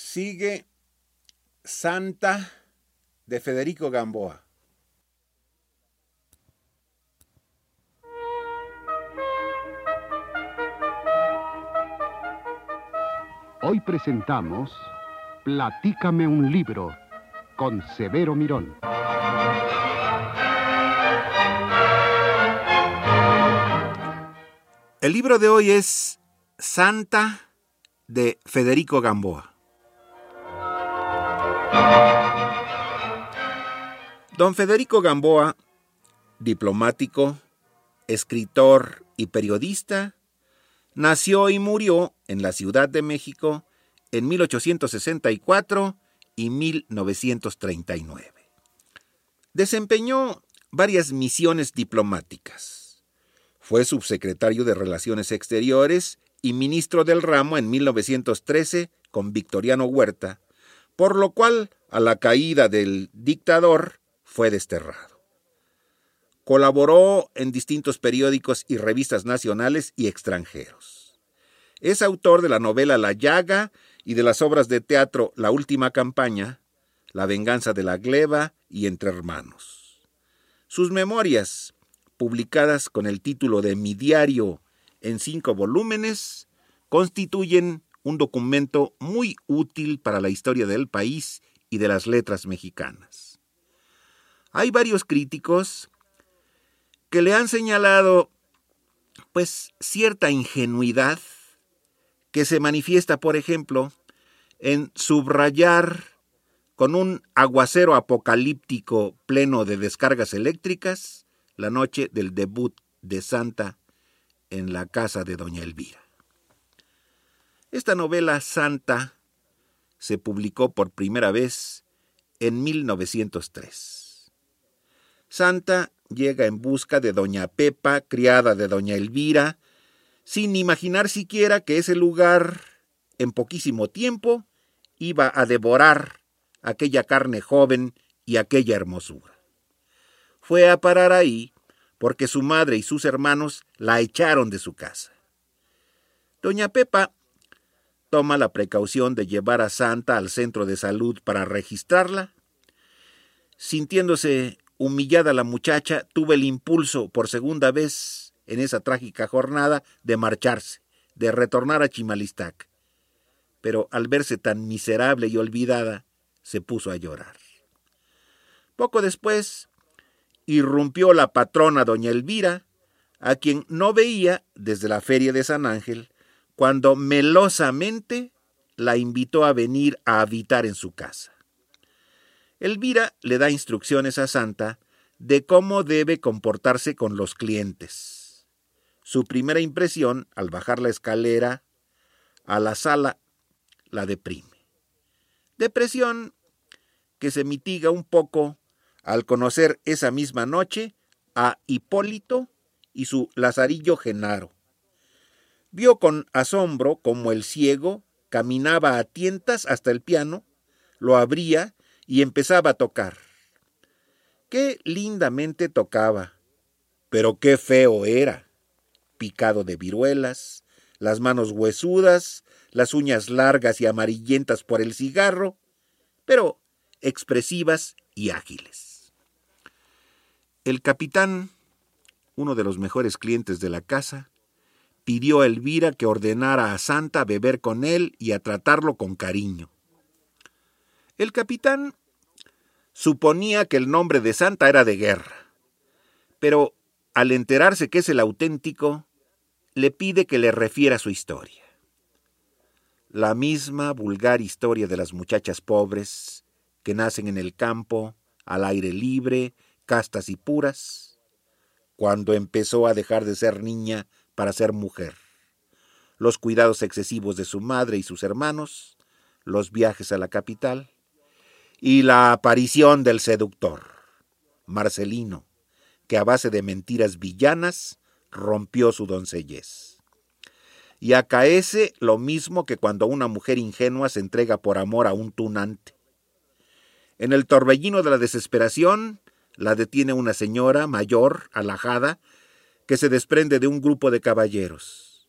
Sigue Santa de Federico Gamboa. Hoy presentamos Platícame un libro con Severo Mirón. El libro de hoy es Santa de Federico Gamboa. Don Federico Gamboa, diplomático, escritor y periodista, nació y murió en la Ciudad de México en 1864 y 1939. Desempeñó varias misiones diplomáticas. Fue subsecretario de Relaciones Exteriores y ministro del ramo en 1913 con Victoriano Huerta, por lo cual, a la caída del dictador, fue desterrado. Colaboró en distintos periódicos y revistas nacionales y extranjeros. Es autor de la novela La Llaga y de las obras de teatro La Última Campaña, La Venganza de la Gleba y Entre Hermanos. Sus memorias, publicadas con el título de Mi Diario en cinco volúmenes, constituyen un documento muy útil para la historia del país y de las letras mexicanas. Hay varios críticos que le han señalado pues cierta ingenuidad que se manifiesta, por ejemplo, en subrayar con un aguacero apocalíptico pleno de descargas eléctricas la noche del debut de Santa en la casa de doña Elvira. Esta novela Santa se publicó por primera vez en 1903. Santa llega en busca de doña Pepa, criada de doña Elvira, sin imaginar siquiera que ese lugar, en poquísimo tiempo, iba a devorar aquella carne joven y aquella hermosura. Fue a parar ahí porque su madre y sus hermanos la echaron de su casa. Doña Pepa toma la precaución de llevar a Santa al centro de salud para registrarla. Sintiéndose humillada la muchacha, tuvo el impulso por segunda vez en esa trágica jornada de marcharse, de retornar a Chimalistac. Pero al verse tan miserable y olvidada, se puso a llorar. Poco después, irrumpió la patrona doña Elvira, a quien no veía desde la feria de San Ángel, cuando melosamente la invitó a venir a habitar en su casa. Elvira le da instrucciones a Santa de cómo debe comportarse con los clientes. Su primera impresión, al bajar la escalera a la sala, la deprime. Depresión que se mitiga un poco al conocer esa misma noche a Hipólito y su Lazarillo Genaro. Vio con asombro cómo el ciego caminaba a tientas hasta el piano, lo abría y empezaba a tocar. Qué lindamente tocaba, pero qué feo era. Picado de viruelas, las manos huesudas, las uñas largas y amarillentas por el cigarro, pero expresivas y ágiles. El capitán, uno de los mejores clientes de la casa, pidió a Elvira que ordenara a Santa beber con él y a tratarlo con cariño. El capitán suponía que el nombre de Santa era de guerra, pero al enterarse que es el auténtico, le pide que le refiera su historia. La misma vulgar historia de las muchachas pobres que nacen en el campo, al aire libre, castas y puras, cuando empezó a dejar de ser niña para ser mujer, los cuidados excesivos de su madre y sus hermanos, los viajes a la capital, y la aparición del seductor, Marcelino, que a base de mentiras villanas rompió su doncellez. Y acaece lo mismo que cuando una mujer ingenua se entrega por amor a un tunante. En el torbellino de la desesperación, la detiene una señora mayor, alajada, que se desprende de un grupo de caballeros.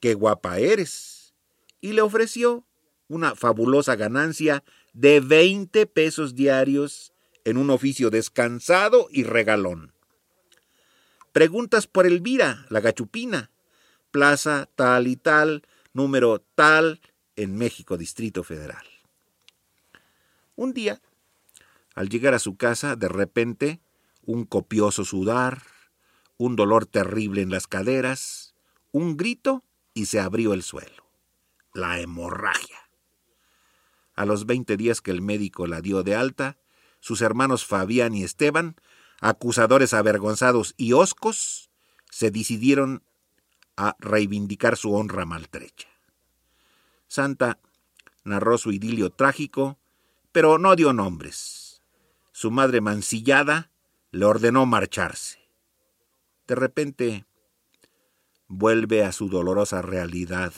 ¡Qué guapa eres! Y le ofreció una fabulosa ganancia de 20 pesos diarios en un oficio descansado y regalón. Preguntas por Elvira, la gachupina, plaza tal y tal, número tal, en México, Distrito Federal. Un día, al llegar a su casa, de repente, un copioso sudar, un dolor terrible en las caderas, un grito y se abrió el suelo. La hemorragia. A los veinte días que el médico la dio de alta, sus hermanos Fabián y Esteban, acusadores avergonzados y oscos, se decidieron a reivindicar su honra maltrecha. Santa narró su idilio trágico, pero no dio nombres. Su madre mancillada le ordenó marcharse. De repente vuelve a su dolorosa realidad.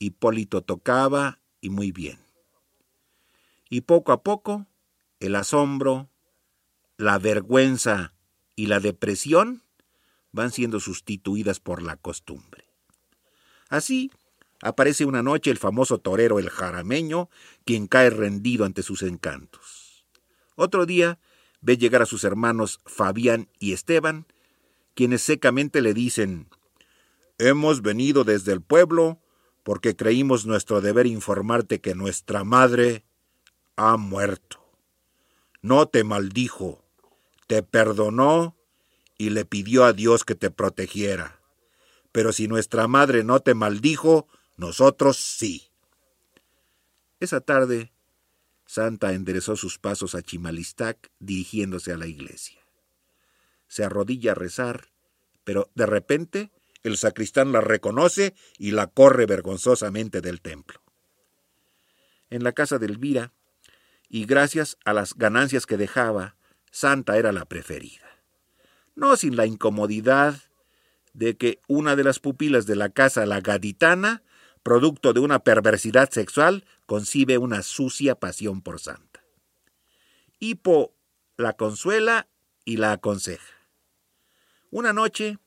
Hipólito tocaba y muy bien. Y poco a poco el asombro, la vergüenza y la depresión van siendo sustituidas por la costumbre. Así, aparece una noche el famoso torero el jarameño, quien cae rendido ante sus encantos. Otro día ve llegar a sus hermanos Fabián y Esteban, quienes secamente le dicen, Hemos venido desde el pueblo porque creímos nuestro deber informarte que nuestra madre ha muerto. No te maldijo, te perdonó y le pidió a Dios que te protegiera. Pero si nuestra madre no te maldijo, nosotros sí. Esa tarde, Santa enderezó sus pasos a Chimalistac dirigiéndose a la iglesia. Se arrodilla a rezar, pero de repente el sacristán la reconoce y la corre vergonzosamente del templo. En la casa de Elvira, y gracias a las ganancias que dejaba, Santa era la preferida. No sin la incomodidad de que una de las pupilas de la casa, la gaditana, producto de una perversidad sexual, concibe una sucia pasión por Santa. Hipo la consuela y la aconseja. Una noche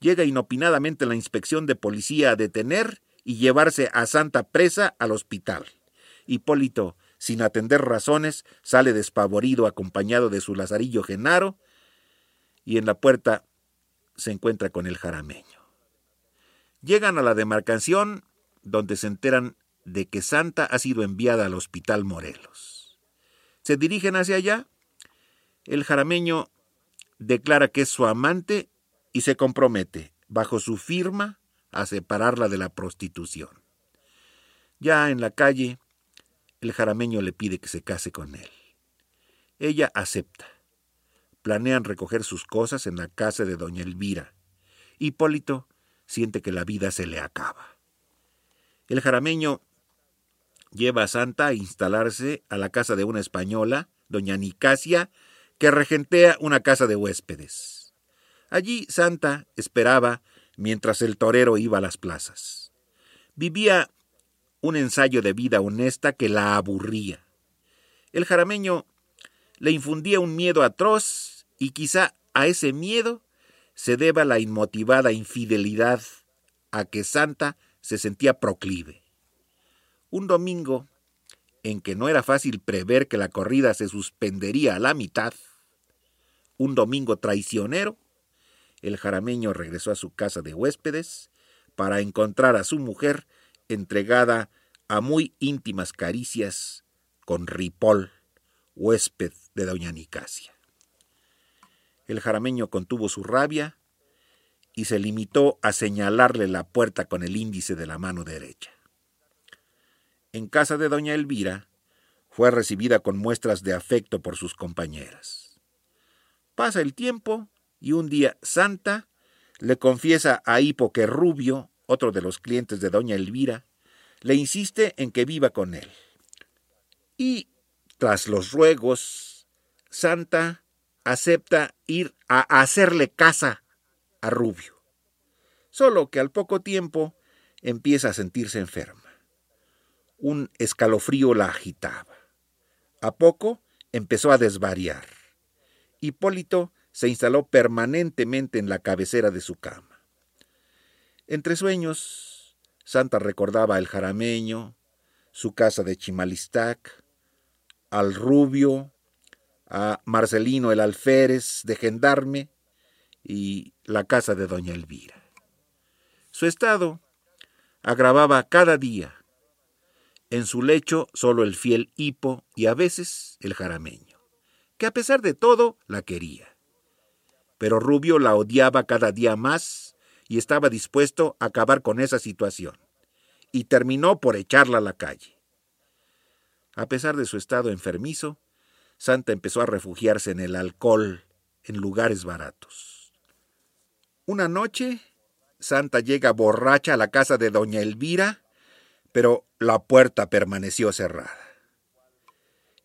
llega inopinadamente la inspección de policía a detener y llevarse a Santa presa al hospital. Hipólito, sin atender razones, sale despavorido acompañado de su lazarillo Genaro y en la puerta se encuentra con el jarameño. Llegan a la demarcación donde se enteran de que Santa ha sido enviada al Hospital Morelos. Se dirigen hacia allá. El jarameño declara que es su amante y se compromete, bajo su firma, a separarla de la prostitución. Ya en la calle, el jarameño le pide que se case con él. Ella acepta. Planean recoger sus cosas en la casa de doña Elvira. Hipólito siente que la vida se le acaba. El jarameño lleva a Santa a instalarse a la casa de una española, doña Nicasia, que regentea una casa de huéspedes. Allí Santa esperaba mientras el torero iba a las plazas. Vivía un ensayo de vida honesta que la aburría. El jarameño le infundía un miedo atroz y quizá a ese miedo se deba la inmotivada infidelidad a que Santa se sentía proclive. Un domingo, en que no era fácil prever que la corrida se suspendería a la mitad, un domingo traicionero, el jarameño regresó a su casa de huéspedes para encontrar a su mujer entregada a muy íntimas caricias con Ripoll, huésped de doña Nicasia. El jarameño contuvo su rabia y se limitó a señalarle la puerta con el índice de la mano derecha. En casa de doña Elvira fue recibida con muestras de afecto por sus compañeras. Pasa el tiempo y un día Santa le confiesa a Hipo que Rubio, otro de los clientes de doña Elvira, le insiste en que viva con él. Y, tras los ruegos, Santa acepta ir a hacerle casa a Rubio. Solo que al poco tiempo empieza a sentirse enferma. Un escalofrío la agitaba. A poco empezó a desvariar. Hipólito se instaló permanentemente en la cabecera de su cama. Entre sueños, Santa recordaba al jarameño, su casa de Chimalistac, al Rubio, a Marcelino el Alférez de Gendarme y la casa de doña Elvira. Su estado agravaba cada día. En su lecho solo el fiel hipo y a veces el jarameño, que a pesar de todo la quería. Pero Rubio la odiaba cada día más y estaba dispuesto a acabar con esa situación, y terminó por echarla a la calle. A pesar de su estado enfermizo, Santa empezó a refugiarse en el alcohol, en lugares baratos. Una noche, Santa llega borracha a la casa de doña Elvira, pero la puerta permaneció cerrada.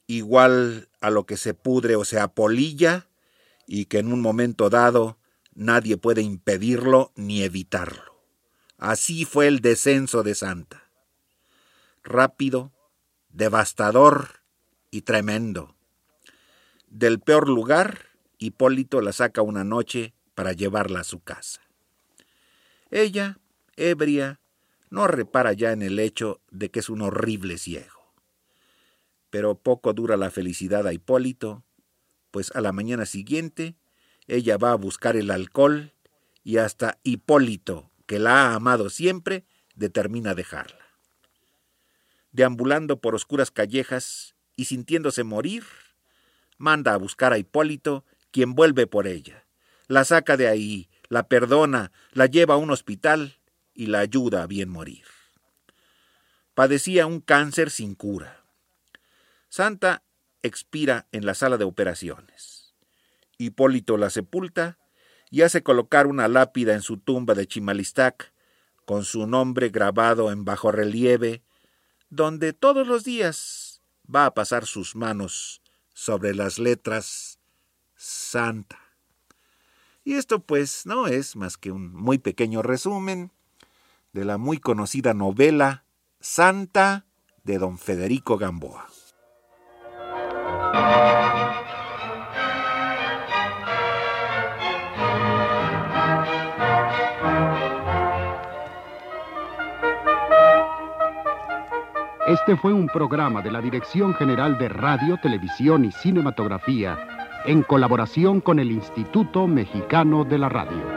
Igual a lo que se pudre o se apolilla, y que en un momento dado nadie puede impedirlo ni evitarlo. Así fue el descenso de Santa. Rápido, devastador y tremendo. Del peor lugar, Hipólito la saca una noche para llevarla a su casa. Ella, ebria, no repara ya en el hecho de que es un horrible ciego. Pero poco dura la felicidad a Hipólito, pues a la mañana siguiente ella va a buscar el alcohol y hasta Hipólito, que la ha amado siempre, determina dejarla. Deambulando por oscuras callejas y sintiéndose morir, manda a buscar a Hipólito, quien vuelve por ella. La saca de ahí, la perdona, la lleva a un hospital y la ayuda a bien morir. Padecía un cáncer sin cura. Santa expira en la sala de operaciones. Hipólito la sepulta y hace colocar una lápida en su tumba de Chimalistac con su nombre grabado en bajo relieve, donde todos los días va a pasar sus manos sobre las letras Santa. Y esto pues no es más que un muy pequeño resumen de la muy conocida novela Santa de don Federico Gamboa. Este fue un programa de la Dirección General de Radio, Televisión y Cinematografía en colaboración con el Instituto Mexicano de la Radio.